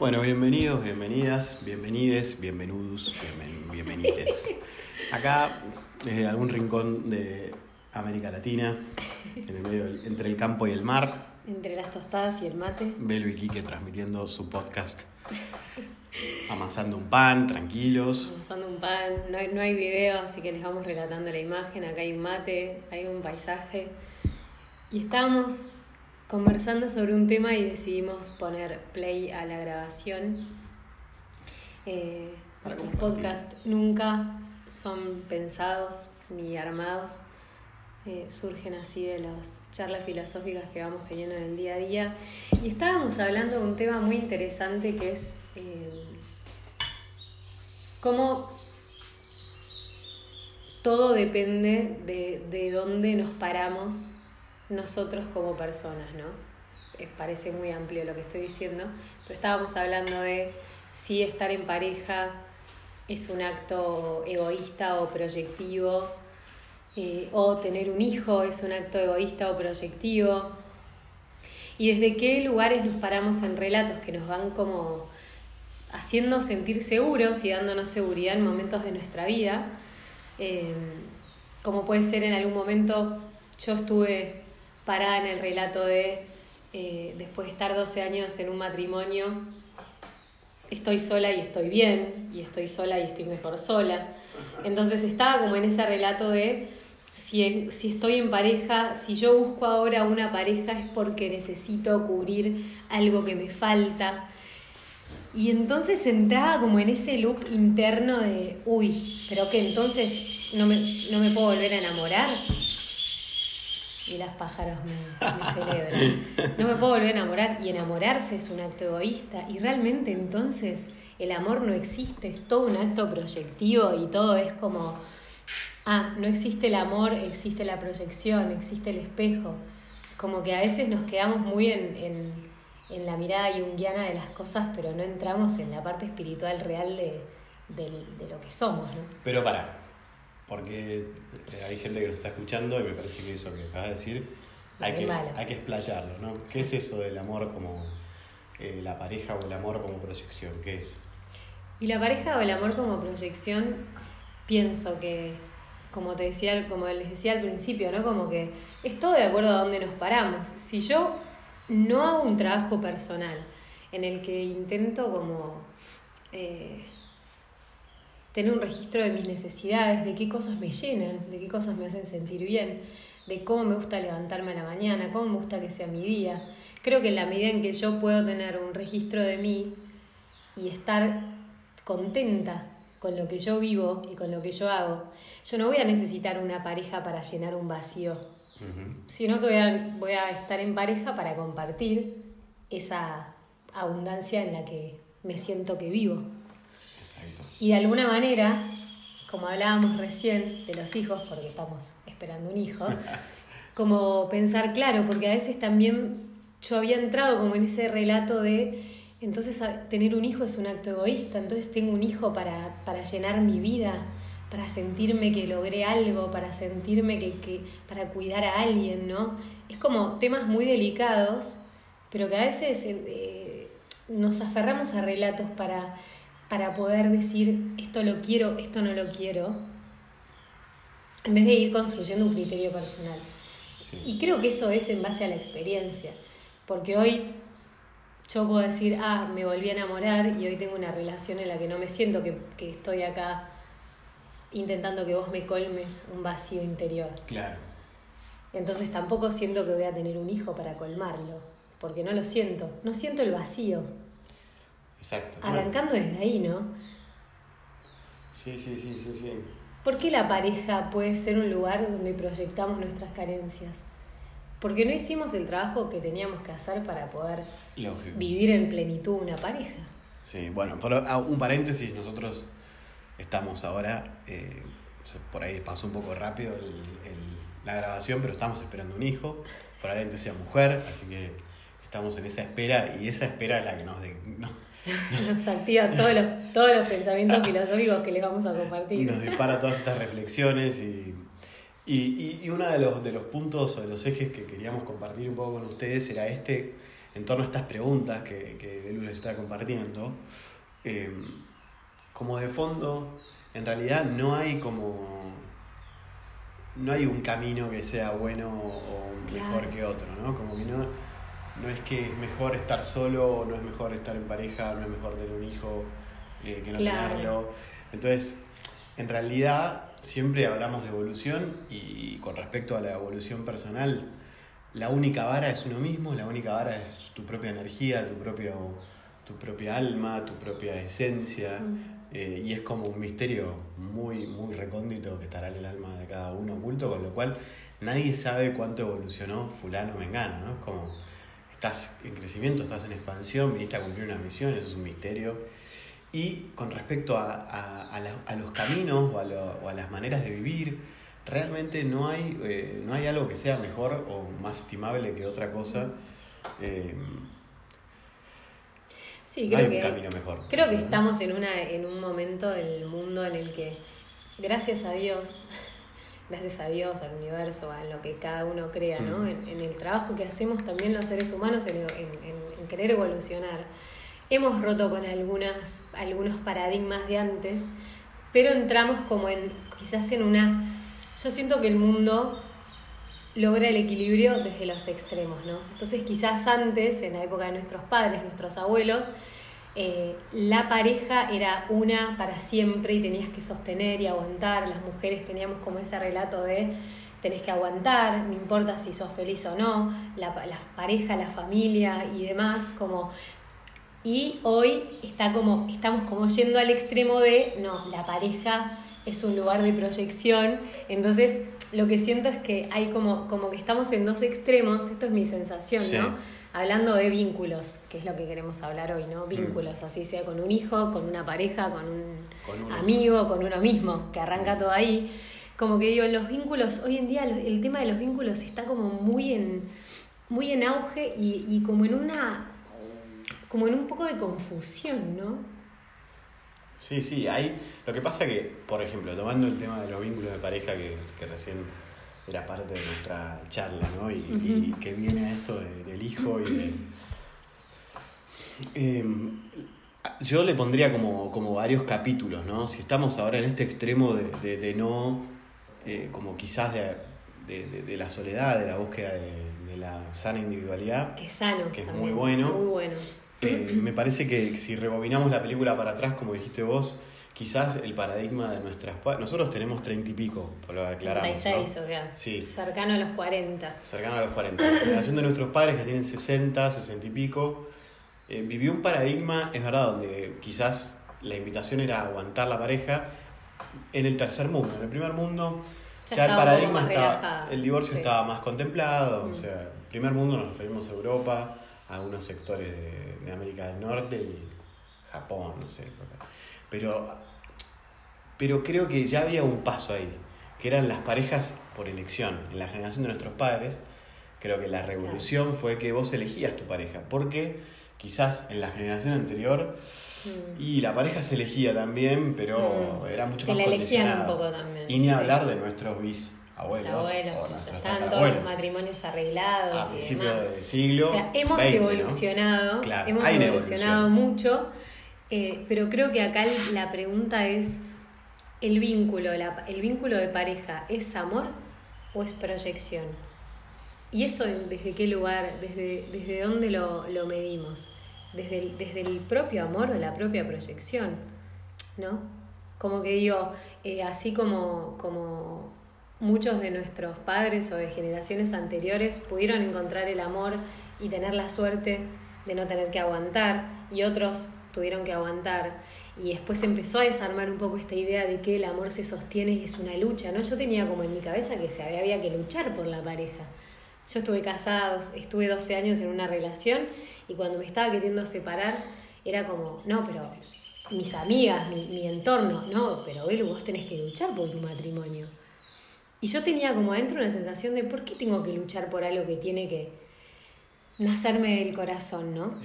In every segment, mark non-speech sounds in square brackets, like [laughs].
Bueno, bienvenidos, bienvenidas, bienvenides, bienvenudos, bienven- bienvenides. [laughs] Acá, desde algún rincón de América Latina, en el medio del- entre el campo y el mar, Entre las tostadas y el mate. Belo y Quique transmitiendo su podcast. Amasando un pan, tranquilos. Amasando un pan, no hay, no hay video, así que les vamos relatando la imagen. Acá hay un mate, hay un paisaje. Y estábamos conversando sobre un tema y decidimos poner play a la grabación. Eh, nuestros podcasts nunca son pensados ni armados. eh, surgen así de las charlas filosóficas que vamos teniendo en el día a día. Y estábamos hablando de un tema muy interesante que es eh, cómo todo depende de, de dónde nos paramos nosotros como personas, ¿no? Eh, parece muy amplio lo que estoy diciendo, pero estábamos hablando de si estar en pareja es un acto egoísta o proyectivo, eh, o tener un hijo es un acto egoísta o proyectivo, y desde qué lugares nos paramos en relatos que nos van como haciendo sentir seguros y dándonos seguridad en momentos de nuestra vida. Eh, como puede ser en algún momento, yo estuve parada en el relato de, eh, después de estar 12 años en un matrimonio, estoy sola y estoy bien, y estoy sola y estoy mejor sola. Entonces estaba como en ese relato de si, si estoy en pareja, si yo busco ahora una pareja es porque necesito cubrir algo que me falta. Y entonces entraba como en ese loop interno de, uy, pero que entonces no me, no me puedo volver a enamorar. Y las pájaros me, celebran. No me puedo volver a enamorar. Y enamorarse es un acto egoísta. Y realmente entonces el amor no existe, es todo un acto proyectivo y todo es como, ah, no existe el amor, existe la proyección, existe el espejo. Como que a veces nos quedamos muy en, en, en la mirada junguiana de las cosas, pero no entramos en la parte espiritual real de, de lo que somos, ¿no? Pero para, porque eh, hay gente que nos está escuchando y me parece que eso que acabas de decir hay que, hay que explayarlo, ¿no? ¿Qué es eso del amor como eh, la pareja o el amor como proyección? ¿Qué es? Y la pareja o el amor como proyección, pienso que, como te decía, como les decía al principio, ¿no? Como que es todo de acuerdo a dónde nos paramos. Si yo no hago un trabajo personal en el que intento como eh, tener un registro de mis necesidades, de qué cosas me llenan, de qué cosas me hacen sentir bien, de cómo me gusta levantarme a la mañana, cómo me gusta que sea mi día. Creo que en la medida en que yo puedo tener un registro de mí y estar contenta con lo que yo vivo y con lo que yo hago, yo no voy a necesitar una pareja para llenar un vacío, sino que voy a, voy a estar en pareja para compartir esa abundancia en la que me siento que vivo. Exacto. Y de alguna manera, como hablábamos recién de los hijos, porque estamos esperando un hijo, [laughs] como pensar claro, porque a veces también yo había entrado como en ese relato de, entonces tener un hijo es un acto egoísta, entonces tengo un hijo para, para llenar mi vida, para sentirme que logré algo, para sentirme que, que, para cuidar a alguien, ¿no? Es como temas muy delicados, pero que a veces eh, nos aferramos a relatos para, para poder decir esto lo quiero, esto no lo quiero, en vez de ir construyendo un criterio personal. Sí. Y creo que eso es en base a la experiencia, porque hoy yo puedo decir, ah, me volví a enamorar y hoy tengo una relación en la que no me siento que, que estoy acá intentando que vos me colmes un vacío interior. Claro. Entonces tampoco siento que voy a tener un hijo para colmarlo, porque no lo siento, no siento el vacío. Exacto. Bueno, Arrancando desde ahí, ¿no? sí, sí, sí, sí, sí. ¿Por qué la pareja puede ser un lugar donde proyectamos nuestras carencias? Porque no hicimos el trabajo que teníamos que hacer para poder Lógico. vivir en plenitud una pareja. Sí, bueno, ah, un paréntesis, nosotros estamos ahora, eh, por ahí pasó un poco rápido el- el- la grabación, pero estamos esperando un hijo, probablemente sea mujer, así que estamos en esa espera y esa espera es la que nos... de- no- [laughs] Nos activa todos los, todos los pensamientos filosóficos que les vamos a compartir. nos dispara todas estas reflexiones y, y, y, y uno de los, de los puntos o de los ejes que queríamos compartir un poco con ustedes era este en torno a estas preguntas que, que Belu les está compartiendo, eh, como de fondo, en realidad no hay como. No hay un camino que sea bueno o mejor Claro. que otro, ¿no? Como que no, no es que es mejor estar solo, no es mejor estar en pareja, no es mejor tener un hijo eh, que no Claro. tenerlo. Entonces, en realidad, siempre hablamos de evolución y con respecto a la evolución personal, la única vara es uno mismo, la única vara es tu propia energía, tu, propio, tu propia alma, tu propia esencia. Mm. eh, y es como un misterio muy, muy recóndito que estará en el alma de cada uno oculto, con lo cual nadie sabe cuánto evolucionó fulano o mengano, ¿no? Es como, estás en crecimiento, estás en expansión, viniste a cumplir una misión, eso es un misterio. Y con respecto a, a- a la- a los caminos o a, lo- o a las maneras de vivir, realmente no hay, eh, no hay algo que sea mejor o más estimable que otra cosa. Eh, Sí, no hay creo un que, camino mejor. creo que ¿no? estamos en, una, en un momento en el mundo en el que, gracias a Dios, gracias a Dios, al universo, a lo que cada uno crea, ¿no? Mm. En, en el trabajo que hacemos también los seres humanos en, en- en- en querer evolucionar, hemos roto con algunas, algunos paradigmas de antes, pero entramos como en, quizás en una... Yo siento que el mundo logra el equilibrio desde los extremos, ¿no? Entonces quizás antes, en la época de nuestros padres, nuestros abuelos, eh, la pareja era una para siempre y tenías que sostener y aguantar. Las mujeres teníamos como ese relato de tenés que aguantar, no importa si sos feliz o no, la, pa- la pareja, la familia y demás, como... Y hoy está como, estamos como yendo al extremo de, no, la pareja es un lugar de proyección, entonces lo que siento es que hay como, como que estamos en dos extremos, esto es mi sensación, Sí. ¿no? Hablando de vínculos, que es lo que queremos hablar hoy, Mm. ¿no? Vínculos, así sea con un hijo, con una pareja, con un Con amigo, con uno mismo, que arranca todo ahí. Como que digo, los vínculos, hoy en día el tema de los vínculos está como muy en, muy en auge y, y como en una, como en un poco de confusión, ¿no? Sí, sí, hay. Lo que pasa que, por ejemplo, tomando el tema de los vínculos de pareja que, que recién era parte de nuestra charla, ¿no? Y, y que viene a esto de- del hijo y de. [clears throat] Em, yo le pondría como, como varios capítulos, ¿no? Si estamos ahora en este extremo de, de- de no, eh, como quizás de, de- la soledad, de la búsqueda de, de la sana individualidad, Que es sano. Que es también, muy bueno. Muy bueno. Eh, me parece que si rebobinamos la película para atrás, como dijiste vos, quizás el paradigma de nuestras Nosotros tenemos treinta y pico, por lo que aclaramos. 36, ¿no? o sea, Sí. cercano a los 40. Cercano a los 40. La generación de nuestros padres que tienen 60, 60 y pico, eh, vivió un paradigma, es verdad, donde quizás la invitación era aguantar la pareja en el tercer mundo. En el primer mundo, Ya ya, el paradigma estaba, el divorcio Sí. estaba más contemplado. Mm. O sea, primer mundo nos referimos a Europa, algunos sectores de, de América del Norte y Japón, no sé. Pero, pero creo que ya había un paso ahí, que eran las parejas por elección. En la generación de nuestros padres, creo que la revolución fue que vos elegías tu pareja, porque quizás en la generación anterior Mm. y la pareja se elegía también, pero Mm. era mucho Te más la elegían un poco también. Y ni sí. hablar de nuestros bisabuelos Abuelos, nuestros estaban todos los matrimonios arreglados A principios del siglo O sea, hemos 20, ¿no? evolucionado, Claro, hemos evolucionado mucho, eh, pero creo que acá la pregunta es, ¿el vínculo, la- el vínculo de pareja es amor o es proyección? ¿Y eso desde qué lugar, desde, desde dónde lo, lo medimos? Desde el, desde el propio amor o la propia proyección, ¿no? Como que digo, eh, así como, como muchos de nuestros padres o de generaciones anteriores pudieron encontrar el amor y tener la suerte de no tener que aguantar, y otros tuvieron que aguantar, y después empezó a desarmar un poco esta idea de que el amor se sostiene y es una lucha, ¿no? Yo tenía como en mi cabeza que se había, que luchar por la pareja. Yo estuve casada, estuve 12 años en una relación y cuando me estaba queriendo separar era como, no, pero mis amigas, mi, mi entorno, no, pero Belu, vos tenés que luchar por tu matrimonio. Y yo tenía como adentro una sensación de, ¿por qué tengo que luchar por algo que tiene que nacerme del corazón, no?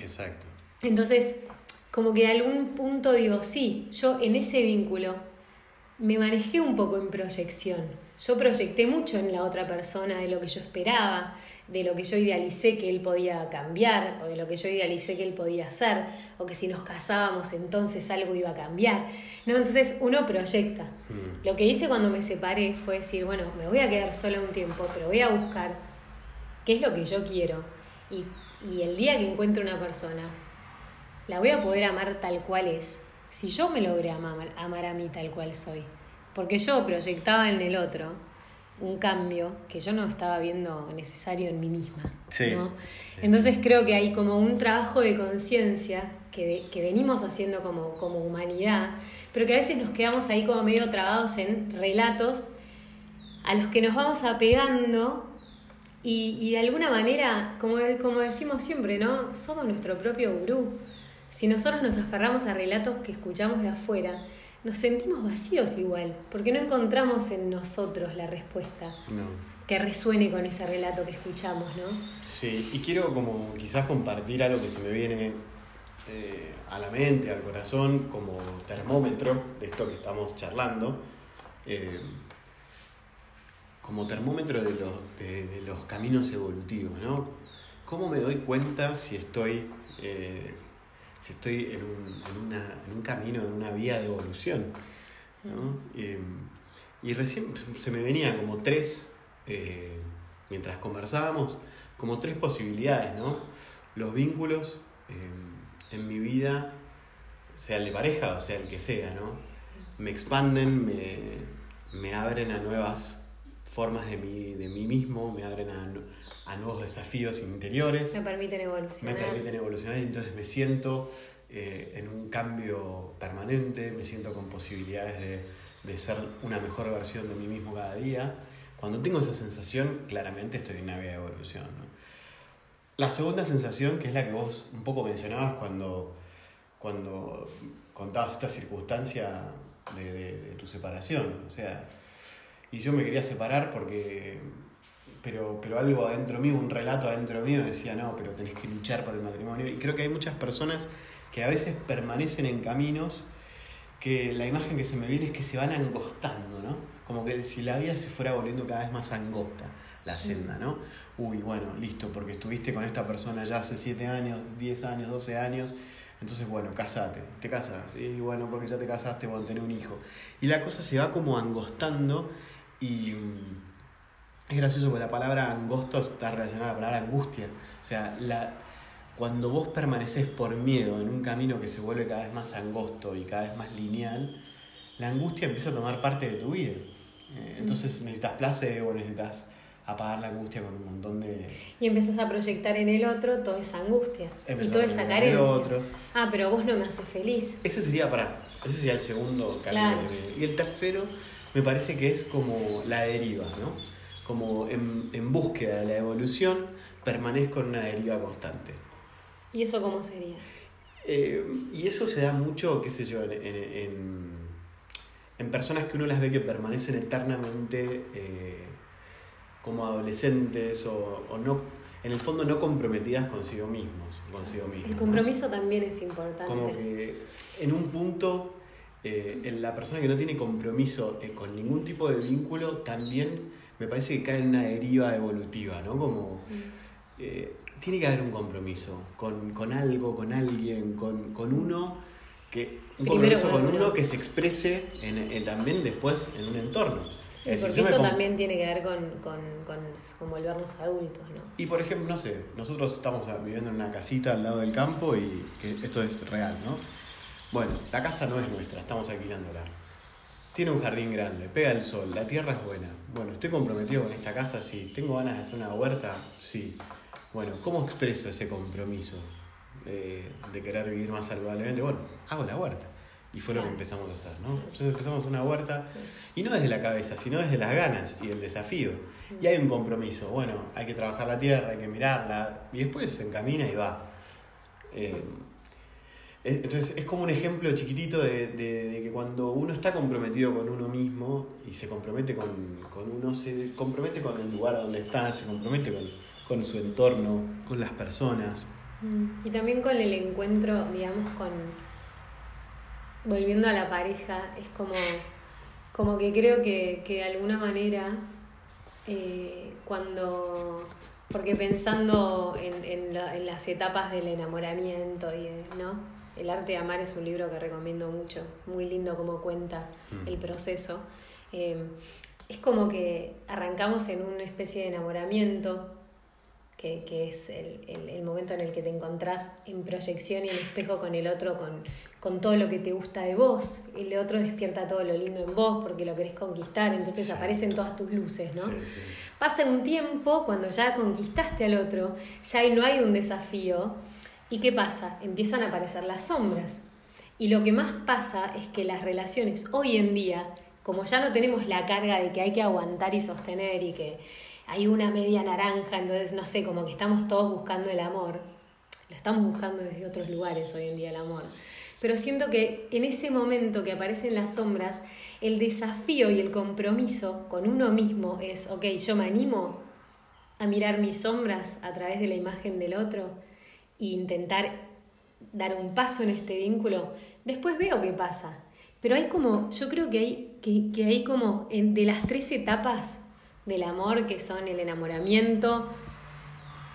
me manejé un poco en proyección. Yo proyecté mucho en la otra persona de lo que yo esperaba, de lo que yo idealicé que él podía cambiar, o de lo que yo idealicé que él podía hacer, o que si nos casábamos entonces algo iba a cambiar. ¿no? Entonces uno proyecta. Mm. Lo que hice cuando me separé fue decir, bueno, me voy a quedar sola un tiempo, pero voy a buscar qué es lo que yo quiero. Y, y el día que encuentre una persona, la voy a poder amar tal cual es. Si yo me logré amar, amar a mí tal cual soy. Porque yo proyectaba en el otro un cambio que yo no estaba viendo necesario en mí misma. Sí, ¿no? sí, Entonces creo que hay como un trabajo de conciencia que, que venimos haciendo como, como humanidad, pero que a veces nos quedamos ahí como medio trabados en relatos a los que nos vamos apegando y, y de alguna manera, como, como decimos siempre, ¿no? Somos nuestro propio gurú. Si nosotros nos aferramos a relatos que escuchamos de afuera, nos sentimos vacíos igual, porque no encontramos en nosotros la respuesta No. que resuene con ese relato que escuchamos, ¿no? Sí, y quiero como quizás compartir algo que se me viene eh, a la mente, al corazón, como termómetro de esto que estamos charlando, eh, como termómetro de los, de, de los caminos evolutivos, ¿no? ¿Cómo me doy cuenta si estoy, eh, si estoy en, un, en, una- en un camino, en una vía de evolución? ¿no? Eh, y recién se me venían como tres, eh, mientras conversábamos, como tres posibilidades, ¿no? Los vínculos eh, en mi vida, sea el de pareja o sea el que sea, ¿no? Me expanden, me, me abren a nuevas formas de mí, de mí mismo, me abren a, a nuevos desafíos interiores Me permiten me evolucionar. permiten evolucionar y entonces me siento eh, en un cambio permanente, me siento con posibilidades de, de ser una mejor versión de mí mismo cada día. Cuando tengo esa sensación, claramente estoy en una vía de evolución. ¿no? La segunda sensación, que es la que vos un poco mencionabas cuando, cuando contabas esta circunstancia de, de- de tu separación, o sea, y yo me quería separar porque pero, pero algo adentro mío, un relato adentro mío decía, no, pero tenés que luchar por el matrimonio. Y creo que hay muchas personas que a veces permanecen en caminos que la imagen que se me viene es que se van angostando, ¿no? Como que si la vida se fuera volviendo cada vez más angosta, la senda, ¿no? Uy, bueno, listo, porque estuviste con esta persona ya hace 7 años, 10 años, 12 años, entonces, bueno, casate, te casas, y bueno, porque ya te casaste, bueno, tenés un hijo. Y la cosa se va como angostando y... mm, es gracioso porque la palabra angosto está relacionada a la palabra angustia. O sea, la, cuando vos permaneces por miedo en un camino que se vuelve cada vez más angosto y cada vez más lineal, la angustia empieza a tomar parte de tu vida. Eh, entonces necesitas placebo, necesitas apagar la angustia con un montón de... Y empezás a proyectar en el otro toda esa angustia y Empezás toda a esa carencia. otro. Ah, pero vos no me haces feliz. Ese sería para. Ese sería el segundo camino Claro. Y el tercero me parece que es como la deriva, ¿no? Como en, en búsqueda de la evolución, permanezco en una deriva constante. ¿Y eso cómo sería? Eh, y eso se da mucho, qué sé yo, en, en- en- en personas que uno las ve que permanecen eternamente eh, como adolescentes o, o no, en el fondo no comprometidas consigo mismos, consigo mismos. El ¿no? compromiso también es importante. Como que en un punto, eh, en la persona que no tiene compromiso con ningún tipo de vínculo, también me parece que cae en una deriva evolutiva, ¿no? Como Mm. eh, tiene que haber un compromiso con, con algo, con alguien, con, con uno, que, un Primero compromiso con uno. que se exprese en, en- también después en un entorno. Sí, Es porque eso también tiene que ver con, con, con, con volvernos adultos, ¿no? Y por ejemplo, no sé, nosotros estamos viviendo en una casita al lado del campo y que esto es real, ¿no? Bueno, la casa no es nuestra, estamos alquilándola. Tiene un jardín grande, pega el sol, la tierra es buena. Bueno, ¿estoy comprometido con esta casa? Sí. ¿Tengo ganas de hacer una huerta? Sí. Bueno, ¿cómo expreso ese compromiso eh, de querer vivir más saludablemente? Bueno, hago la huerta. Y fue lo que Claro. empezamos a hacer, ¿no? Entonces empezamos una huerta y no desde la cabeza, sino desde las ganas y el desafío. Y hay un compromiso. Bueno, hay que trabajar la tierra, hay que mirarla. Y después se encamina y va. Eh, entonces es como un ejemplo chiquitito de, de- que cuando uno está comprometido con uno mismo y se compromete con, con uno, se compromete con el lugar donde está, se compromete con, con su entorno, con las personas. Mm. Y también con el encuentro, digamos, con. Volviendo a la pareja, es como Como que creo que, que de alguna manera, eh, cuando. Porque pensando en, en, la- en las etapas del enamoramiento y ¿no? El arte de amar es un libro que recomiendo mucho, muy lindo como cuenta Mm. el proceso. Eh, es como que arrancamos en una especie de enamoramiento, que, que es el, el- el momento en el que te encontrás en proyección y en espejo con el otro, con, con todo lo que te gusta de vos. El otro despierta todo lo lindo en vos porque lo querés conquistar, entonces Sí. aparecen todas tus luces, ¿no? Sí, sí. Pasa un tiempo cuando ya conquistaste al otro, ya ahí no hay un desafío. ¿Y qué pasa? Empiezan a aparecer las sombras. Y lo que más pasa es que las relaciones hoy en día, como ya no tenemos la carga de que hay que aguantar y sostener y que hay una media naranja, entonces no sé, como que estamos todos buscando el amor. Lo estamos buscando desde otros lugares hoy en día el amor. Pero siento que en ese momento que aparecen las sombras, el desafío y el compromiso con uno mismo es, ok, yo me animo a mirar mis sombras a través de la imagen del otro e intentar dar un paso en este vínculo, después veo qué pasa. Pero hay como, yo creo que hay, que, que hay como en- de las tres etapas del amor, que son el enamoramiento,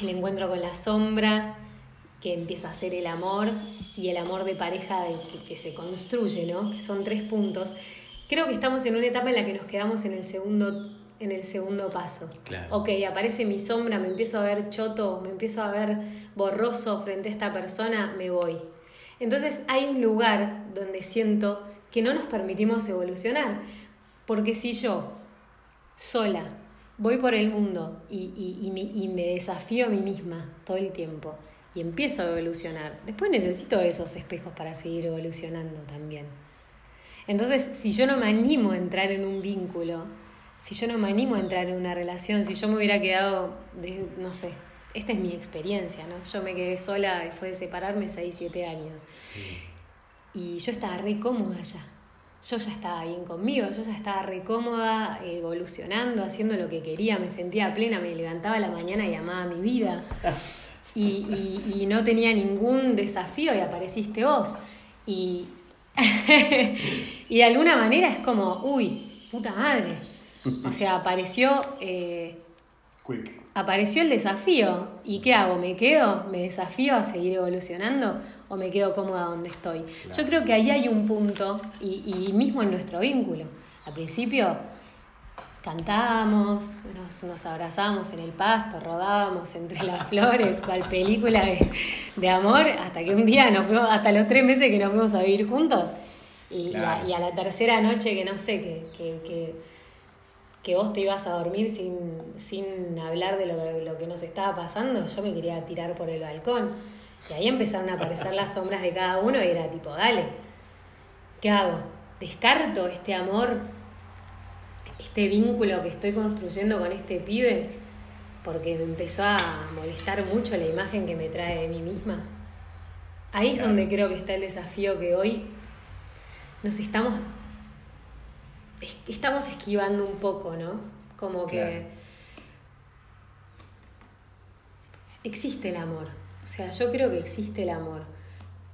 el encuentro con la sombra, que empieza a ser el amor, y el amor de pareja que, que se construye, ¿no? Que son tres puntos. Creo que estamos en una etapa en la que nos quedamos en el segundo, en el segundo paso. Claro. Ok, aparece mi sombra, me empiezo a ver choto, me empiezo a ver borroso frente a esta persona, me voy. Entonces hay un lugar donde siento que no nos permitimos evolucionar. Porque si yo, sola, voy por el mundo y, y- y mi- y me desafío a mí misma todo el tiempo y empiezo a evolucionar, después necesito esos espejos para seguir evolucionando también. Entonces, si yo no me animo a entrar en un vínculo, si yo no me animo a entrar en una relación, si yo me hubiera quedado, de- no sé, esta es mi experiencia, ¿no? Yo me quedé sola después de separarme 6, 7 años. Y yo estaba re cómoda ya. Yo ya estaba bien conmigo, yo ya estaba re cómoda, evolucionando, haciendo lo que quería, me sentía plena, me levantaba a la mañana y amaba mi vida. Y, y- y no tenía ningún desafío y apareciste vos. Y, [laughs] y de alguna manera es como, uy, puta madre. [laughs] O sea, apareció, eh, Quick. apareció el desafío. ¿Y qué hago? ¿Me quedo? ¿Me desafío a seguir evolucionando? ¿O me quedo cómoda donde estoy? Claro. Yo creo que ahí hay un punto, y, y mismo en nuestro vínculo. Al principio cantábamos, nos, nos abrazábamos en el pasto, rodábamos entre las [laughs] flores, cual película de, de amor, hasta que un día nos fuimos, hasta los tres meses que nos fuimos a vivir juntos, y, y a, y a la tercera noche que no sé, que, que, que, que vos te ibas a dormir sin, sin hablar de lo, que- lo que nos estaba pasando, yo me quería tirar por el balcón. Y ahí empezaron a aparecer las sombras de cada uno y era tipo, dale, ¿qué hago? ¿Descarto este amor, este vínculo que estoy construyendo con este pibe? Porque me empezó a molestar mucho la imagen que me trae de mí misma. Ahí es donde creo que está el desafío que hoy nos estamos es- estamos esquivando un poco, ¿no? Como que Claro. existe el amor. O sea, yo creo que existe el amor,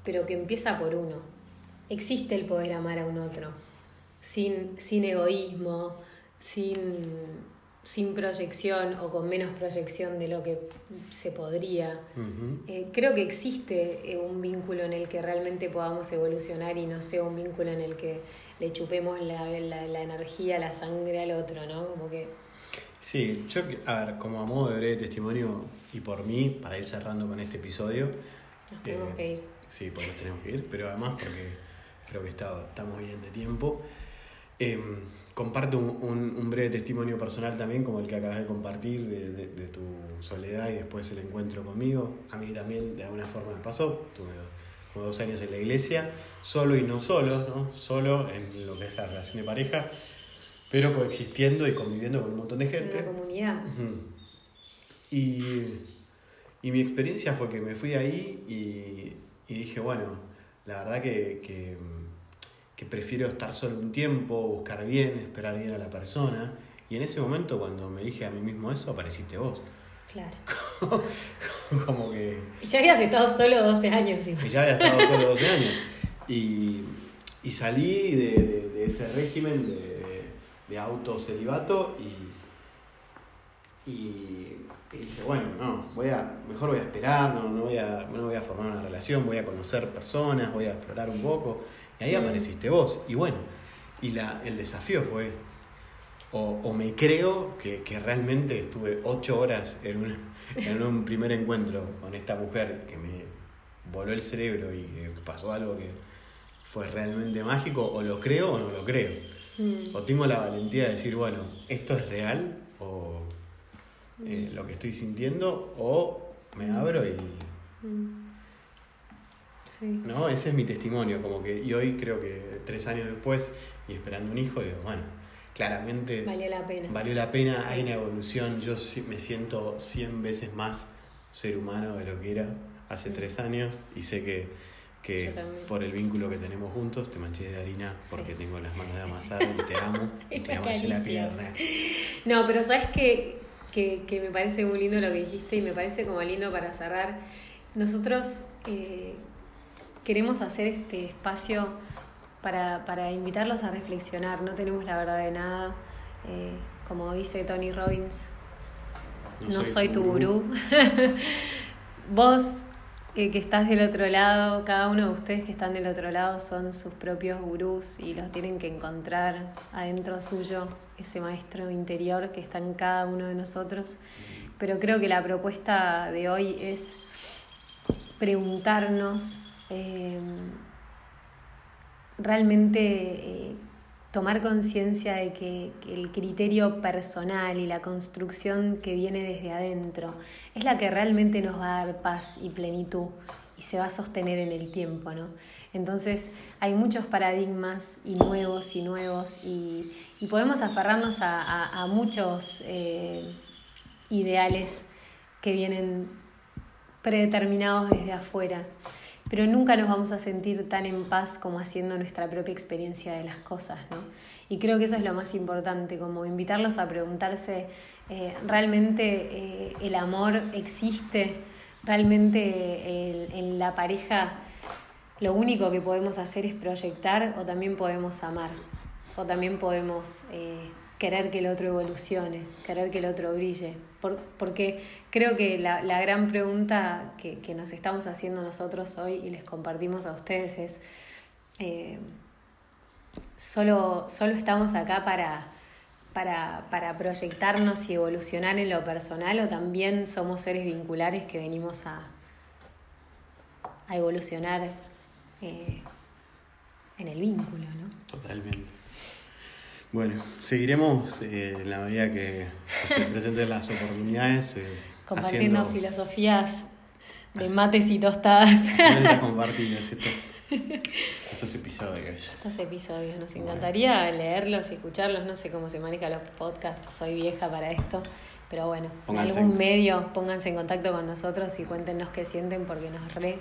pero que empieza por uno. Existe el poder amar a un otro, sin, sin egoísmo, sin, sin proyección o con menos proyección de lo que se podría. Eh, creo que existe eh, un vínculo en el que realmente podamos evolucionar y no sea un vínculo en el que le chupemos la, la, la energía, la sangre al otro, ¿no? Como que Sí, yo, a ver, como a modo de breve testimonio y por mí, para ir cerrando con este episodio. nos tenemos eh, que ir. Sí, porque nos tenemos que ir, pero además porque creo que está- estamos bien de tiempo. Eh, comparto un, un- un breve testimonio personal también, como el que acabas de compartir, de, de- de tu soledad y después el encuentro conmigo. A mí también de alguna forma me pasó. Tuve como dos años en la iglesia, solo y no solo, ¿no? Solo en lo que es la relación de pareja, pero coexistiendo y conviviendo con un montón de En gente. una comunidad. Ujú. Y, y mi experiencia fue que me fui ahí y, y dije, bueno, la verdad que, que, que prefiero estar solo un tiempo, buscar bien, esperar bien a la persona. Y en ese momento, cuando me dije a mí mismo eso, apareciste vos. Claro. [laughs] Como que Y ya habías estado solo 12 años igual. y ya había estado solo 12 [laughs] años. Y, y salí de, de- de ese régimen de, de autocelibato y, y, y dije, bueno, no, voy a, mejor voy a esperar, no, no, voy a, no voy a formar una relación, voy a conocer personas, voy a explorar un poco. Y ahí Mm. apareciste vos. Y bueno, y la, el desafío fue, o, o me creo que, que realmente estuve ocho horas en, una- [laughs] en un primer encuentro con esta mujer que me voló el cerebro y que pasó algo que fue realmente mágico, o lo creo o no lo creo. Mm. O tengo la valentía de decir, bueno, esto es real, o eh, lo que estoy sintiendo, o me abro y... Mm. Sí. ¿no? Ese es mi testimonio, como que, y hoy creo que tres años después, y esperando un hijo, digo, bueno, claramente Valió la pena. valió la pena, hay una evolución, yo me siento 100 veces más ser humano de lo que era hace Mm. tres años, y sé que, que por el vínculo que tenemos juntos, te manché de harina Sí. porque tengo las manos de [laughs] amasar y te amo, [laughs] y te amasé la pierna. No, pero sabes que, que, que me parece muy lindo lo que dijiste y me parece como lindo para cerrar. Nosotros eh, queremos hacer este espacio para, para invitarlos a reflexionar. No tenemos la verdad de nada. Eh, como dice Tony Robbins, no, soy, tu gurú. [laughs] Vos eh, que estás del otro lado, cada uno de ustedes que están del otro lado son sus propios gurús y los tienen que encontrar adentro suyo, ese maestro interior que está en cada uno de nosotros. Pero creo que la propuesta de hoy es preguntarnos eh, realmente eh, tomar conciencia de que, el criterio personal y la construcción que viene desde adentro es la que realmente nos va a dar paz y plenitud y se va a sostener en el tiempo, ¿no? Entonces hay muchos paradigmas y nuevos y nuevos y, podemos aferrarnos a muchos eh, ideales que vienen predeterminados desde afuera, pero nunca nos vamos a sentir tan en paz como haciendo nuestra propia experiencia de las cosas, ¿no? Y creo que eso es lo más importante, como invitarlos a preguntarse, eh, ¿realmente eh, el amor existe? ¿Realmente el- en la pareja lo único que podemos hacer es proyectar o también podemos amar? O también podemos eh, querer que el otro evolucione, querer que el otro brille. Por- porque creo que la, la gran pregunta que, que nos estamos haciendo nosotros hoy y les compartimos a ustedes es, eh, ¿solo, ¿solo estamos acá para, para, para proyectarnos y evolucionar en lo personal o también somos seres vinculares que venimos a, a evolucionar eh, en el vínculo, ¿no? Totalmente. Bueno, seguiremos eh, en la medida que, se presenten las oportunidades. eh, Compartiendo haciendo- filosofías de Así- mates y tostadas. Compartir estos, episodios. Estos episodios nos encantaría leerlos y escucharlos. No sé cómo se manejan los podcasts, soy vieja para esto. Pero bueno, Pónganse en algún medio pónganse en contacto con nosotros y cuéntenos qué sienten porque nos re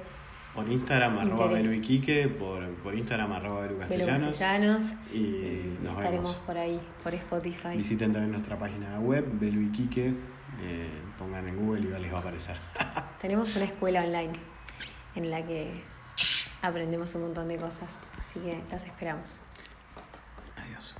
Por Instagram, arroba. Belu Iquique, por, por Instagram, arroba Castellanos. castellanos. Y nos Estaremos vemos. por ahí, por Spotify. Visiten también nuestra página web, Belu Iquique. eh, pongan en Google y ya les va a aparecer. [laughs] Tenemos una escuela online en la que aprendemos un montón de cosas. Así que los esperamos. Adiós.